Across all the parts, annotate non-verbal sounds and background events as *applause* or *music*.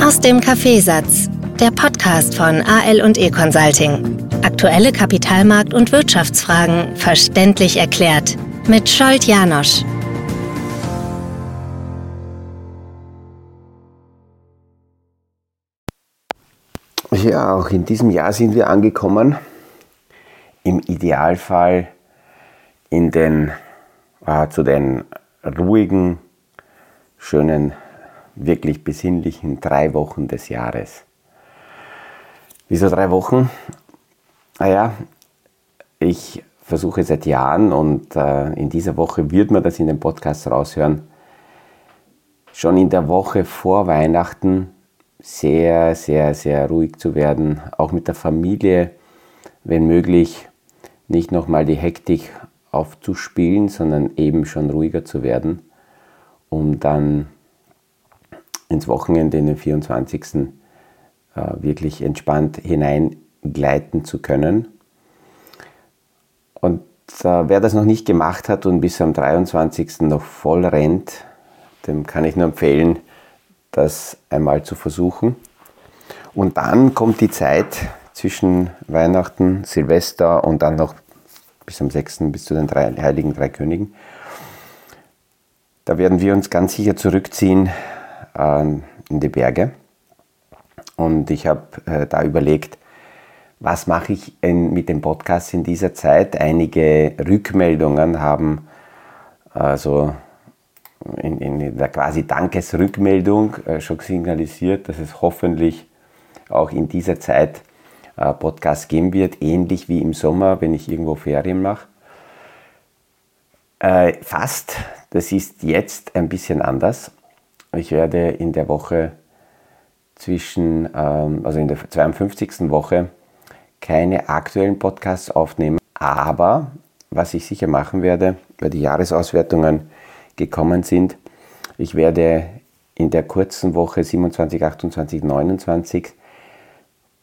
Aus dem Kaffeesatz, der Podcast von AL und E Consulting. Aktuelle Kapitalmarkt- und Wirtschaftsfragen verständlich erklärt mit Scholt Janosch. Ja, auch in diesem Jahr sind wir angekommen. Im Idealfall in den, äh, zu den ruhigen, schönen, wirklich besinnlichen drei Wochen des Jahres. Wieso drei Wochen? Naja, ich versuche seit Jahren und äh, in dieser Woche wird man das in den Podcast raushören, schon in der Woche vor Weihnachten sehr, sehr, sehr ruhig zu werden, auch mit der Familie, wenn möglich, nicht nochmal die Hektik aufzuspielen, sondern eben schon ruhiger zu werden, um dann ins Wochenende, in den 24. Äh, wirklich entspannt hineingleiten zu können. Und äh, wer das noch nicht gemacht hat und bis am 23. noch voll rennt, dem kann ich nur empfehlen, das einmal zu versuchen. Und dann kommt die Zeit zwischen Weihnachten, Silvester und dann noch bis am 6. bis zu den drei, Heiligen Drei Königen. Da werden wir uns ganz sicher zurückziehen äh, in die Berge. Und ich habe äh, da überlegt, was mache ich in, mit dem Podcast in dieser Zeit? Einige Rückmeldungen haben also in, in der quasi Dankesrückmeldung äh, schon signalisiert, dass es hoffentlich auch in dieser Zeit äh, Podcasts geben wird, ähnlich wie im Sommer, wenn ich irgendwo Ferien mache. Äh, fast, das ist jetzt ein bisschen anders. Ich werde in der Woche zwischen, ähm, also in der 52. Woche, keine aktuellen Podcasts aufnehmen, aber was ich sicher machen werde, weil die Jahresauswertungen gekommen sind. Ich werde in der kurzen Woche 27, 28, 29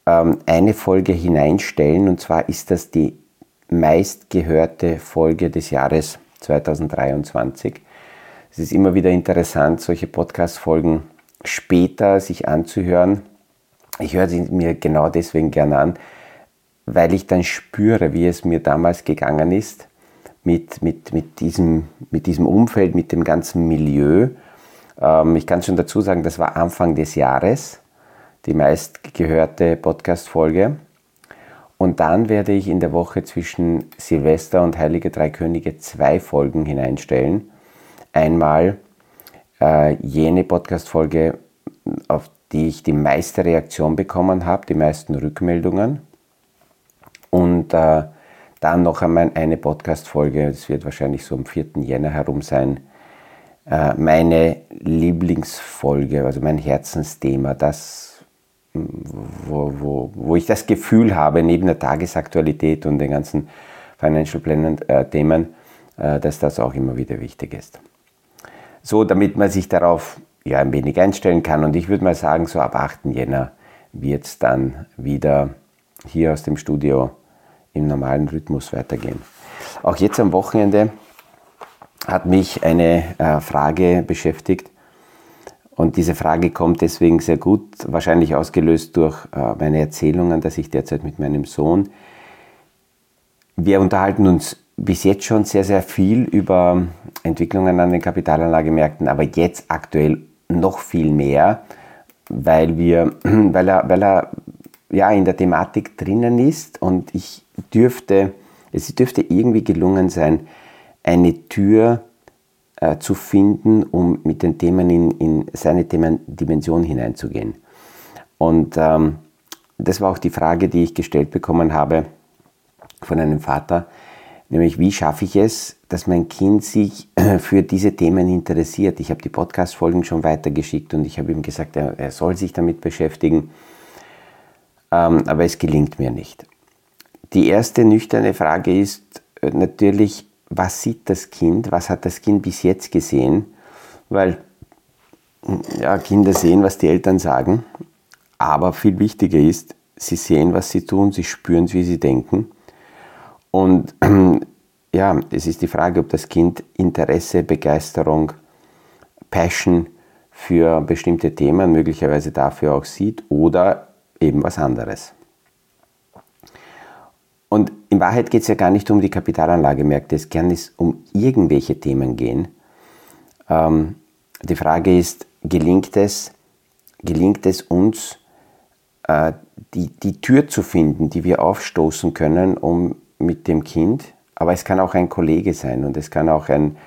ähm, eine Folge hineinstellen und zwar ist das die meistgehörte Folge des Jahres 2023. Es ist immer wieder interessant, solche Podcast-Folgen später sich anzuhören. Ich höre sie mir genau deswegen gerne an, weil ich dann spüre, wie es mir damals gegangen ist mit, mit, mit, diesem, mit diesem Umfeld, mit dem ganzen Milieu. Ähm, ich kann schon dazu sagen, das war Anfang des Jahres die meistgehörte Podcast-Folge. Und dann werde ich in der Woche zwischen Silvester und Heilige Drei Könige zwei Folgen hineinstellen. Einmal äh, jene Podcast-Folge, auf die ich die meiste Reaktion bekommen habe, die meisten Rückmeldungen. Und äh, dann noch einmal eine Podcast-Folge, das wird wahrscheinlich so am 4. Jänner herum sein, äh, meine Lieblingsfolge, also mein Herzensthema, das, wo, wo, wo ich das Gefühl habe, neben der Tagesaktualität und den ganzen Financial Planning-Themen, äh, dass das auch immer wieder wichtig ist. So, damit man sich darauf ja, ein wenig einstellen kann. Und ich würde mal sagen, so ab 8. Jänner wird es dann wieder hier aus dem Studio im normalen Rhythmus weitergehen. Auch jetzt am Wochenende hat mich eine äh, Frage beschäftigt und diese Frage kommt deswegen sehr gut, wahrscheinlich ausgelöst durch äh, meine Erzählungen, dass ich derzeit mit meinem Sohn, wir unterhalten uns bis jetzt schon sehr, sehr viel über Entwicklungen an den Kapitalanlagemärkten, aber jetzt aktuell noch viel mehr, weil, wir, *clears throat* weil, er, weil er ja, in der Thematik drinnen ist und ich dürfte, es dürfte irgendwie gelungen sein, eine Tür äh, zu finden, um mit den Themen in, in seine Themendimension hineinzugehen. Und ähm, das war auch die Frage, die ich gestellt bekommen habe von einem Vater, nämlich wie schaffe ich es, dass mein Kind sich *clears throat* für diese Themen interessiert. Ich habe die Podcast-Folgen schon weitergeschickt und ich habe ihm gesagt, er, soll sich damit beschäftigen, ähm, aber es gelingt mir nicht. Die erste nüchterne Frage ist äh, natürlich, was sieht das Kind, was hat das Kind bis jetzt gesehen, weil ja, Kinder sehen, was die Eltern sagen, aber viel wichtiger ist, sie sehen, was sie tun, sie spüren, wie sie denken. Und *clears throat* ja, es ist die Frage, ob das Kind Interesse, Begeisterung, Passion für bestimmte Themen möglicherweise dafür auch sieht oder eben was anderes. Und in Wahrheit geht es ja gar nicht um die Kapitalanlagemärkte, es kann es um irgendwelche Themen gehen. Ähm, die Frage ist, gelingt es, gelingt es uns, äh, die, die Tür zu finden, die wir aufstoßen können, um mit dem Kind, aber es kann auch ein Kollege sein und es kann auch ein,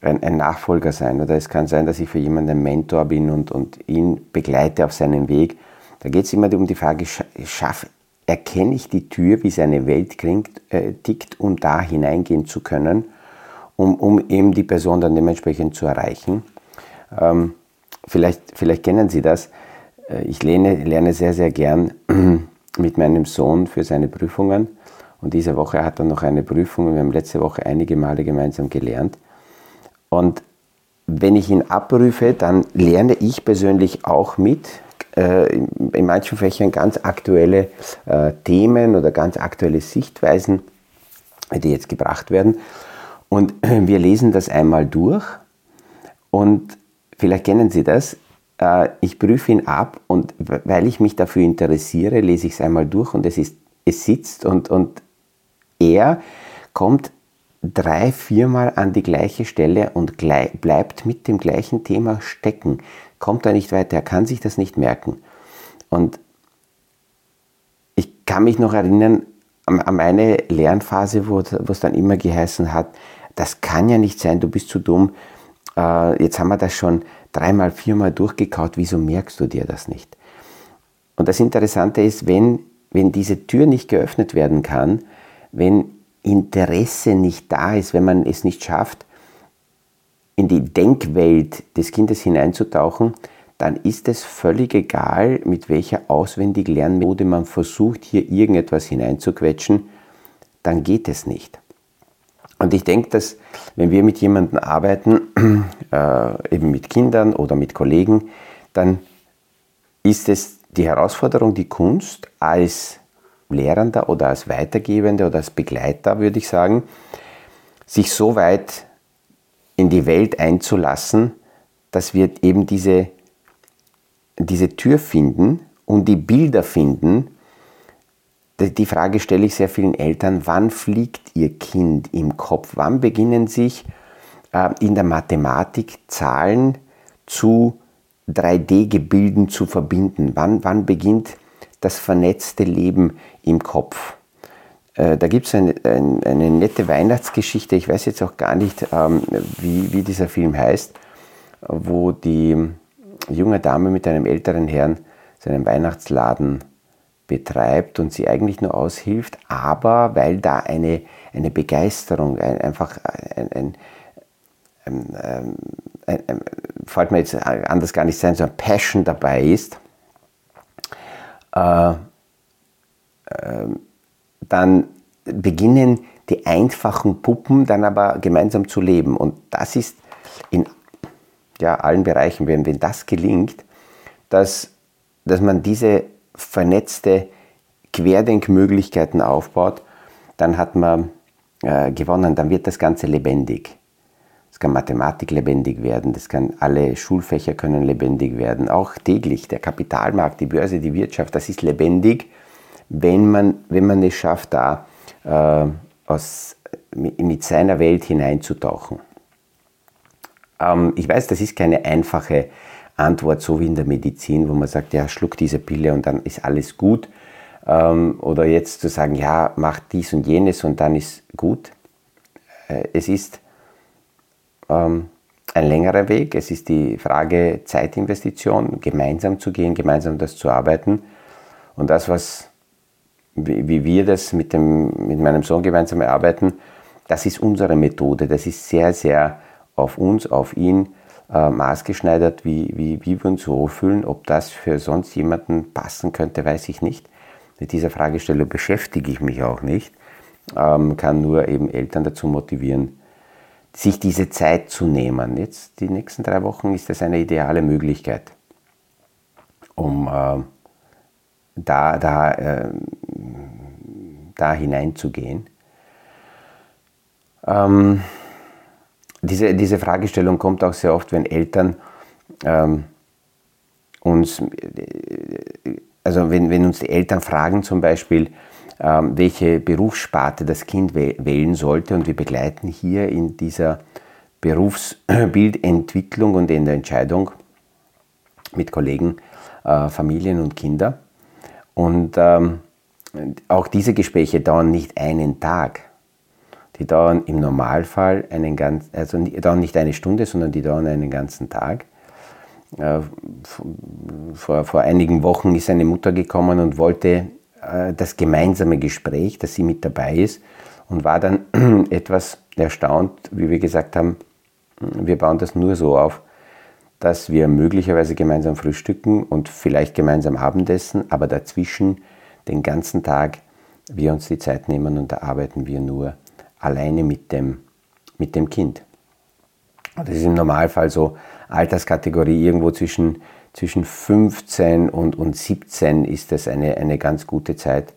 ein, ein Nachfolger sein oder es kann sein, dass ich für jemanden ein Mentor bin und, und ihn begleite auf seinem Weg. Da geht es immer um die Frage, schaff, erkenne ich die Tür, wie seine Welt klingt, äh, tickt, um da hineingehen zu können, um, um eben die Person dann dementsprechend zu erreichen. Ähm, vielleicht, vielleicht kennen Sie das. Äh, ich lerne, lerne sehr, sehr gern *clears throat* mit meinem Sohn für seine Prüfungen. Und diese Woche hat er noch eine Prüfung. Wir haben letzte Woche einige Male gemeinsam gelernt. Und wenn ich ihn abprüfe, dann lerne ich persönlich auch mit. Äh, in manchen Fächern ganz aktuelle äh, Themen oder ganz aktuelle Sichtweisen, die jetzt gebracht werden. Und *clears throat* wir lesen das einmal durch. Und vielleicht kennen Sie das. Äh, ich prüfe ihn ab und weil ich mich dafür interessiere, lese ich es einmal durch und es, ist, es sitzt und, und er kommt drei, viermal an die gleiche Stelle und bleibt mit dem gleichen Thema stecken. Kommt da nicht weiter, er kann sich das nicht merken. Und ich kann mich noch erinnern an, meine Lernphase, wo, es dann immer geheißen hat, das kann ja nicht sein, du bist zu dumm. Äh, jetzt haben wir das schon dreimal, viermal durchgekaut, wieso merkst du dir das nicht? Und das Interessante ist, wenn, wenn diese Tür nicht geöffnet werden kann, wenn Interesse nicht da ist, wenn man es nicht schafft, in die Denkwelt des Kindes hineinzutauchen, dann ist es völlig egal, mit welcher auswendig Lernmethode man versucht, hier irgendetwas hineinzuquetschen, dann geht es nicht. Und ich denke, dass wenn wir mit jemandem arbeiten, *clears throat* äh, eben mit Kindern oder mit Kollegen, dann ist es die Herausforderung, die Kunst als Lehrender oder als Weitergebende oder als Begleiter, würde ich sagen, sich so weit in die Welt einzulassen, dass wir eben diese, diese Tür finden und die Bilder finden. Die Frage stelle ich sehr vielen Eltern, wann fliegt ihr Kind im Kopf? Wann beginnen sich äh, in der Mathematik Zahlen zu 3D-Gebilden zu verbinden? Wann, wann beginnt das vernetzte Leben im Kopf. Äh, da gibt es eine, eine, eine, nette Weihnachtsgeschichte, ich weiß jetzt auch gar nicht, ähm, wie, wie dieser Film heißt, wo die junge Dame mit einem älteren Herrn seinen Weihnachtsladen betreibt und sie eigentlich nur aushilft, aber weil da eine, eine Begeisterung, ein, einfach ein, ein, ein, ein, fällt mir jetzt anders gar nicht sein, so ein Passion dabei ist, äh, äh, dann beginnen die einfachen Puppen dann aber gemeinsam zu leben. Und das ist in ja, allen Bereichen, wenn, wenn das gelingt, dass, dass man diese vernetzte Querdenkmöglichkeiten aufbaut, dann hat man äh, gewonnen, dann wird das Ganze lebendig. Es kann Mathematik lebendig werden, das kann alle Schulfächer können lebendig werden, auch täglich. Der Kapitalmarkt, die Börse, die Wirtschaft, das ist lebendig, wenn man, wenn man es schafft, da äh, aus, mit, mit, seiner Welt hineinzutauchen. Ähm, ich weiß, das ist keine einfache Antwort, so wie in der Medizin, wo man sagt, ja, schluck diese Pille und dann ist alles gut. Ähm, oder jetzt zu sagen, ja, mach dies und jenes und dann ist gut. Äh, es ist ähm, ein längerer Weg. Es ist die Frage Zeitinvestition, gemeinsam zu gehen, gemeinsam das zu arbeiten. Und das, was, wie, wie wir das mit, dem, mit meinem Sohn gemeinsam erarbeiten, das ist unsere Methode. Das ist sehr, sehr auf uns, auf ihn äh, maßgeschneidert, wie, wie, wie wir uns wohlfühlen. Ob das für sonst jemanden passen könnte, weiß ich nicht. Mit dieser Fragestellung beschäftige ich mich auch nicht. Ähm, kann nur eben Eltern dazu motivieren, sich diese Zeit zu nehmen. Jetzt die nächsten drei Wochen ist das eine ideale Möglichkeit, um äh, da, da, äh, da hineinzugehen. Ähm, diese, diese Fragestellung kommt auch sehr oft, wenn Eltern ähm, uns, also wenn, wenn uns die Eltern fragen zum Beispiel, welche Berufssparte das Kind wählen sollte und wir begleiten hier in dieser Berufsbildentwicklung *clears throat* und in der Entscheidung mit Kollegen, äh, Familien und Kinder. Und ähm, auch diese Gespräche dauern nicht einen Tag. Die dauern im Normalfall einen ganz, also dauern nicht eine Stunde, sondern die dauern einen ganzen Tag. Äh, vor, vor einigen Wochen ist eine Mutter gekommen und wollte das gemeinsame Gespräch, dass sie mit dabei ist und war dann *clears throat* etwas erstaunt, wie wir gesagt haben, wir bauen das nur so auf, dass wir möglicherweise gemeinsam frühstücken und vielleicht gemeinsam Abendessen, aber dazwischen den ganzen Tag wir uns die Zeit nehmen und da arbeiten wir nur alleine mit dem, mit dem Kind. Das ist im Normalfall so Alterskategorie irgendwo zwischen, zwischen 15 und, und 17 ist das eine, eine ganz gute Zeit,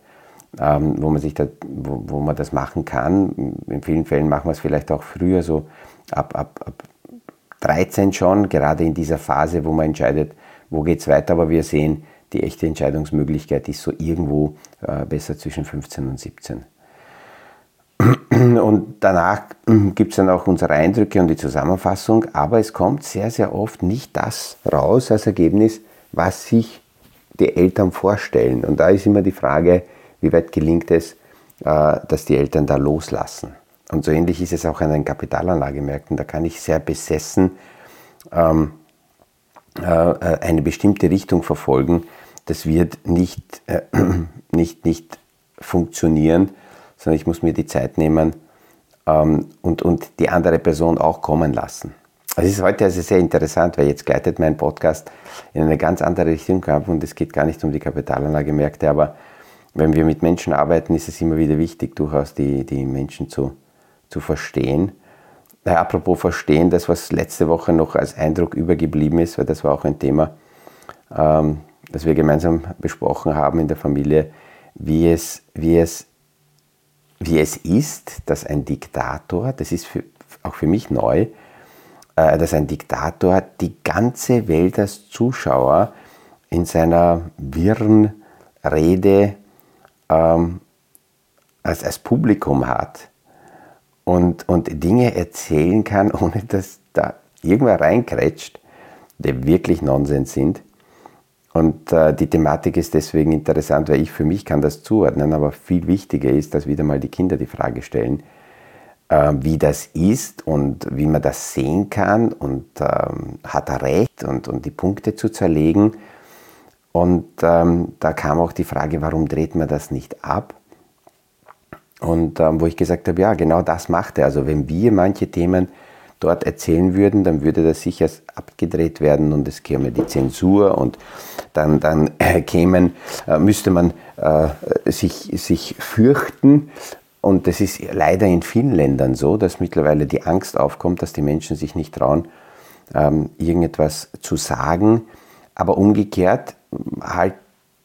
ähm, wo, man sich da, wo, wo man das machen kann. In vielen Fällen machen wir es vielleicht auch früher, so ab, ab, ab 13 schon, gerade in dieser Phase, wo man entscheidet, wo geht es weiter, aber wir sehen, die echte Entscheidungsmöglichkeit ist so irgendwo äh, besser zwischen 15 und 17. Und danach gibt es dann auch unsere Eindrücke und die Zusammenfassung, aber es kommt sehr, sehr oft nicht das raus als Ergebnis, was sich die Eltern vorstellen. Und da ist immer die Frage, wie weit gelingt es, äh, dass die Eltern da loslassen. Und so ähnlich ist es auch an den Kapitalanlagemärkten. Da kann ich sehr besessen ähm, äh, eine bestimmte Richtung verfolgen. Das wird nicht, äh, *clears throat* nicht, nicht funktionieren, sondern ich muss mir die Zeit nehmen ähm, und, und die andere Person auch kommen lassen. Also es ist heute also sehr interessant, weil jetzt gleitet mein Podcast in eine ganz andere Richtung ab und es geht gar nicht um die Kapitalanlagemärkte, aber wenn wir mit Menschen arbeiten, ist es immer wieder wichtig, durchaus die, die Menschen zu, zu verstehen. Na, apropos verstehen, das, was letzte Woche noch als Eindruck übergeblieben ist, weil das war auch ein Thema, ähm, das wir gemeinsam besprochen haben in der Familie, wie es, wie es, wie es ist, dass ein Diktator, das ist für, auch für mich neu, äh, dass ein Diktator die ganze Welt als Zuschauer in seiner wirren Rede ähm, als, als Publikum hat und, und Dinge erzählen kann, *laughs* ohne dass da irgendwer reinkrätscht, die wirklich Nonsens sind. Und äh, die Thematik ist deswegen interessant, weil ich für mich kann das zuordnen, aber viel wichtiger ist, dass wieder mal die Kinder die Frage stellen, äh, wie das ist und wie man das sehen kann und ähm, hat er recht und, und die Punkte zu zerlegen. Und ähm, da kam auch die Frage, warum dreht man das nicht ab? Und ähm, wo ich gesagt habe, ja, genau das macht er. Also wenn wir manche Themen dort erzählen würden, dann würde das sicher abgedreht werden und es käme die Zensur und dann, dann äh, kämen, äh, müsste man äh, sich, sich fürchten. Und das ist leider in vielen Ländern so, dass mittlerweile die Angst aufkommt, dass die Menschen sich nicht trauen, ähm, irgendetwas zu sagen. Aber umgekehrt halte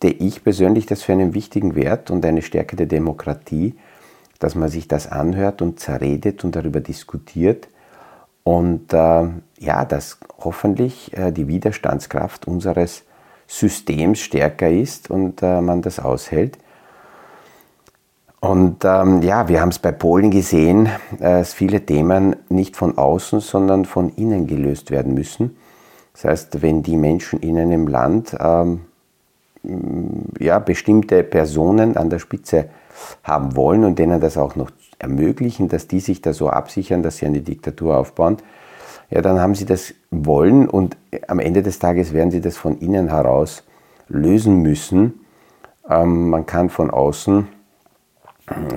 ich persönlich das für einen wichtigen Wert und eine Stärke der Demokratie, dass man sich das anhört und zerredet und darüber diskutiert und äh, ja, dass hoffentlich äh, die Widerstandskraft unseres Systems stärker ist und äh, man das aushält. Und ähm, ja, wir haben es bei Polen gesehen, dass viele Themen nicht von außen, sondern von innen gelöst werden müssen. Das heißt, wenn die Menschen in einem Land ähm, ja, bestimmte Personen an der Spitze haben wollen und denen das auch noch ermöglichen, dass die sich da so absichern, dass sie eine Diktatur aufbauen, ja, dann haben sie das wollen und am Ende des Tages werden sie das von innen heraus lösen müssen. Ähm, man kann von außen,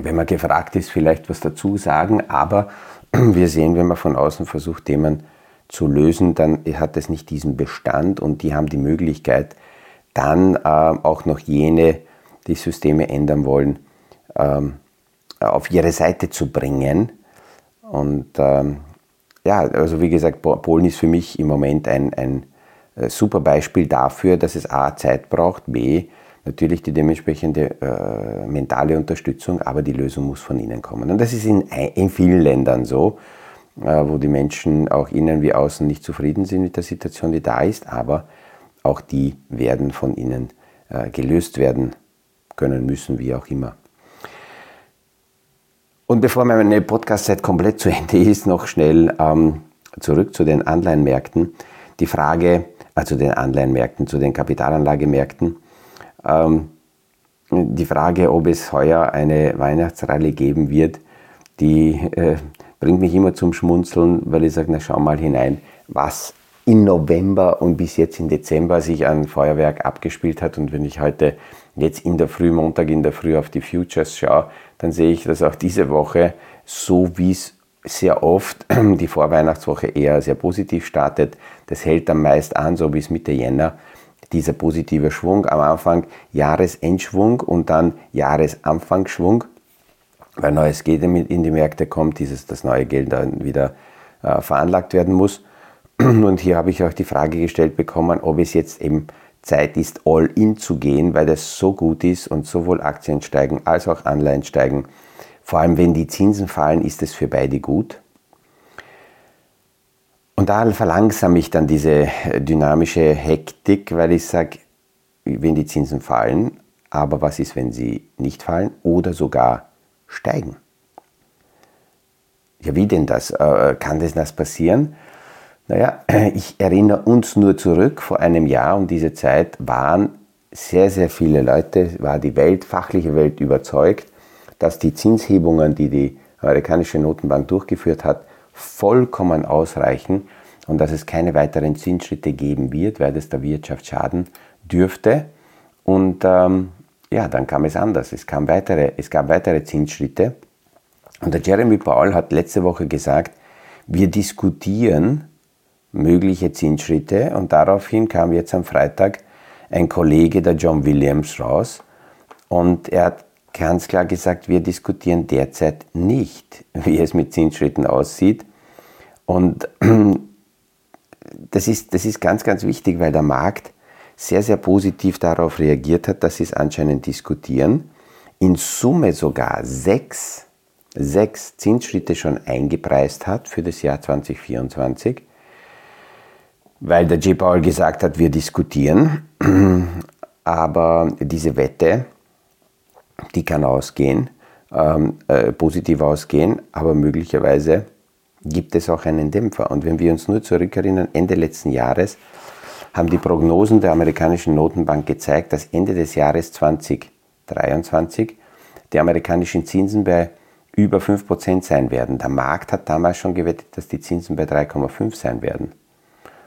wenn man gefragt ist, vielleicht was dazu sagen, aber *clears throat* wir sehen, wenn man von außen versucht, Themen zu lösen, dann hat es nicht diesen Bestand und die haben die Möglichkeit, dann äh, auch noch jene, die Systeme ändern wollen, ähm, auf ihre Seite zu bringen. Und ähm, ja, also wie gesagt, Polen ist für mich im Moment ein, ein äh, super Beispiel dafür, dass es A, Zeit braucht, B, natürlich die dementsprechende äh, mentale Unterstützung, aber die Lösung muss von innen kommen. Und das ist in, in vielen Ländern so. wo die Menschen auch innen wie außen nicht zufrieden sind mit der Situation, die da ist, aber auch die werden von innen gelöst werden können müssen, wie auch immer. Und bevor meine Podcast-Zeit komplett zu Ende ist, noch schnell ähm, zurück zu den Anleihenmärkten. Die Frage, also den Anleihenmärkten, zu den Kapitalanlagemärkten. Ähm, die Frage, ob es heuer eine Weihnachtsrallye geben wird, die äh, bringt mich immer zum Schmunzeln, weil ich sage, na schau mal hinein, was im November und bis jetzt im Dezember sich an Feuerwerk abgespielt hat. Und wenn ich heute jetzt in der Früh, Montag in der Früh auf die Futures schaue, dann sehe ich, dass auch diese Woche, so wie es sehr oft *clears throat* die Vorweihnachtswoche eher sehr positiv startet, das hält dann meist an, so bis Mitte Jänner, dieser positive Schwung am Anfang Jahresendschwung und dann Jahresanfangsschwung, weil neues Geld in die Märkte kommt, dieses, das neue Geld dann wieder äh, veranlagt werden muss. Und hier habe ich auch die Frage gestellt bekommen, ob es jetzt eben Zeit ist, all in zu gehen, weil das so gut ist und sowohl Aktien steigen als auch Anleihen steigen. Vor allem, wenn die Zinsen fallen, ist es für beide gut. Und da verlangsame ich dann diese dynamische Hektik, weil ich sage, wenn die Zinsen fallen, aber was ist, wenn sie nicht fallen oder sogar steigen? Ja, wie denn das? Äh, kann das das passieren? Naja, *clears throat* ich erinnere uns nur zurück, vor einem Jahr um diese Zeit waren sehr, sehr viele Leute, war die Welt, fachliche Welt überzeugt, dass die Zinshebungen, die die amerikanische Notenbank durchgeführt hat, vollkommen ausreichen und dass es keine weiteren Zinsschritte geben wird, weil das der Wirtschaft schaden dürfte. Und ähm, ja, dann kam es anders. Es, kam weitere, es gab weitere Zinsschritte. Und der Jeremy Powell hat letzte Woche gesagt, wir diskutieren mögliche Zinsschritte und daraufhin kam jetzt am Freitag ein Kollege, der John Williams, raus und er hat ganz klar gesagt, wir diskutieren derzeit nicht, *laughs* wie es mit Zinsschritten aussieht. Und *clears throat* das ist, das ist ganz, ganz wichtig, weil der Markt sehr, sehr positiv darauf reagiert hat, dass sie es anscheinend diskutieren. In Summe sogar sechs, sechs Zinsschritte schon eingepreist hat für das Jahr 2024 weil der J. Paul gesagt hat, wir diskutieren. *clears throat* Aber diese Wette, die kann ausgehen, ähm, äh, positiv ausgehen, aber möglicherweise gibt es auch einen Dämpfer. Und wenn wir uns nur zurückerinnern, Ende letzten Jahres haben die Prognosen der amerikanischen Notenbank gezeigt, dass Ende des Jahres 2023 die amerikanischen Zinsen bei über 5% sein werden. Der Markt hat damals schon gewettet, dass die Zinsen bei 3,5 sein werden.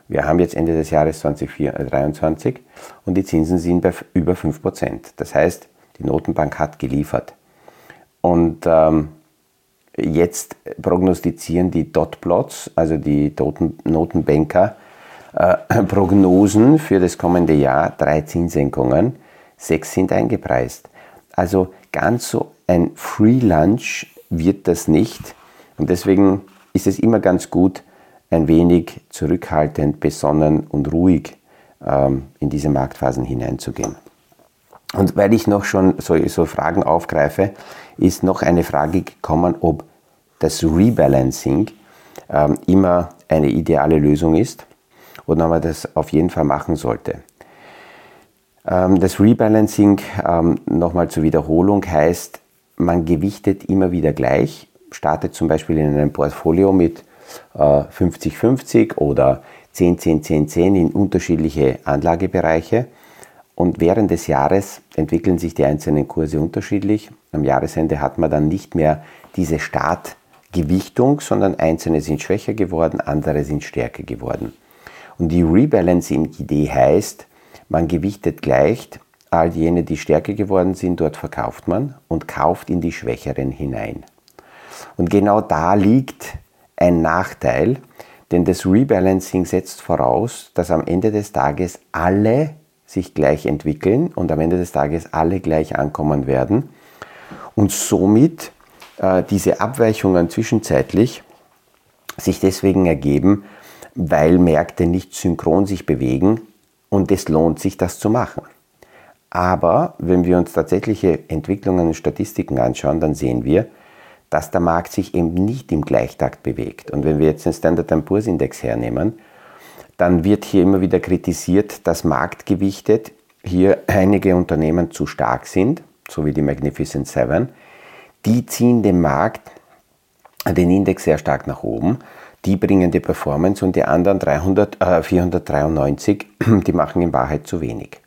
Wir haben jetzt Ende des Jahres 2023 und die Zinsen sind bei über 5%. Das heißt, die Notenbank hat geliefert. Und ähm, jetzt prognostizieren die Dotplots, also die Notenbanker, äh, *clears throat* Prognosen für das kommende Jahr, drei Zinssenkungen, sechs sind eingepreist. Also ganz so ein Free Lunch wird das nicht. Und deswegen ist es immer ganz gut, ein wenig zurückhaltend, besonnen und ruhig ähm, in diese Marktphasen hineinzugehen. Und weil ich noch schon so, so Fragen aufgreife, ist noch eine Frage gekommen, ob das Rebalancing ähm, immer eine ideale Lösung ist oder ob man das auf jeden Fall machen sollte. Ähm, das Rebalancing, ähm, nochmal zur Wiederholung, heißt, man gewichtet immer wieder gleich, startet zum Beispiel in einem Portfolio mit 50-50 äh, oder 10-10-10-10 in unterschiedliche Anlagebereiche. Und während des Jahres entwickeln sich die einzelnen Kurse unterschiedlich. Am Jahresende hat man dann nicht mehr diese Startgewichtung, sondern einzelne sind schwächer geworden, andere sind stärker geworden. Und die Rebalancing-Idee heißt, man gewichtet gleich all jene, die stärker geworden sind, dort verkauft man und kauft in die Schwächeren hinein. Und genau da liegt ein Nachteil, denn das Rebalancing setzt voraus, dass am Ende des Tages alle sich gleich entwickeln und am Ende des Tages alle gleich ankommen werden und somit äh, diese Abweichungen zwischenzeitlich sich deswegen ergeben, weil Märkte nicht synchron sich bewegen und es lohnt sich, das zu machen. Aber wenn wir uns tatsächliche Entwicklungen und Statistiken anschauen, dann sehen wir, dass der Markt sich eben nicht im Gleichtakt bewegt. Und wenn wir jetzt den Standard Poor's Index hernehmen, dann wird hier immer wieder kritisiert, dass marktgewichtet hier einige Unternehmen zu stark sind, so wie die Magnificent Seven. Die ziehen den Markt, den Index sehr stark nach oben. Die bringen die Performance und die anderen 300, äh, 493, *clears throat* die machen in Wahrheit zu wenig.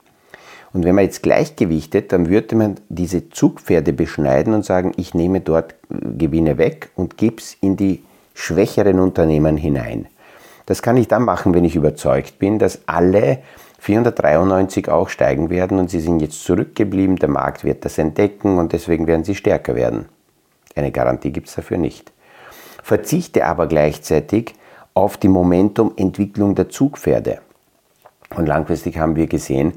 Und wenn man jetzt gleichgewichtet, dann würde man diese Zugpferde beschneiden und sagen, ich nehme dort Gewinne weg und gebe es in die schwächeren Unternehmen hinein. Das kann ich dann machen, wenn ich überzeugt bin, dass alle 493 auch steigen werden und sie sind jetzt zurückgeblieben, der Markt wird das entdecken und deswegen werden sie stärker werden. Eine Garantie gibt es dafür nicht. Verzichte aber gleichzeitig auf die Momentumentwicklung der Zugpferde. Und langfristig haben wir gesehen,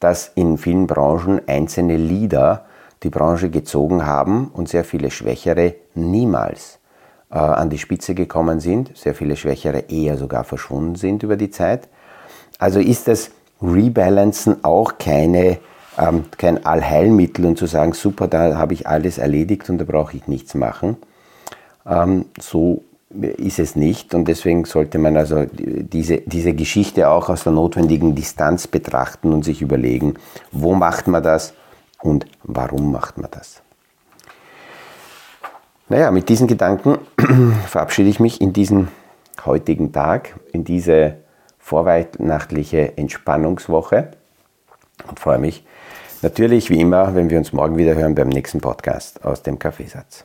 dass in vielen Branchen einzelne Leader die Branche gezogen haben und sehr viele Schwächere niemals äh, an die Spitze gekommen sind, sehr viele Schwächere eher sogar verschwunden sind über die Zeit. Also ist das Rebalancen auch keine, ähm, kein Allheilmittel und zu sagen, super, da habe ich alles erledigt und da brauche ich nichts machen. Ähm, so ist es nicht und deswegen sollte man also diese, diese Geschichte auch aus der notwendigen Distanz betrachten und sich überlegen, wo macht man das und warum macht man das. Naja, mit diesen Gedanken *clears throat* verabschiede ich mich in diesen heutigen Tag, in diese vorweihnachtliche Entspannungswoche und freue mich natürlich wie immer, wenn wir uns morgen wieder hören beim nächsten Podcast aus dem Kaffeesatz.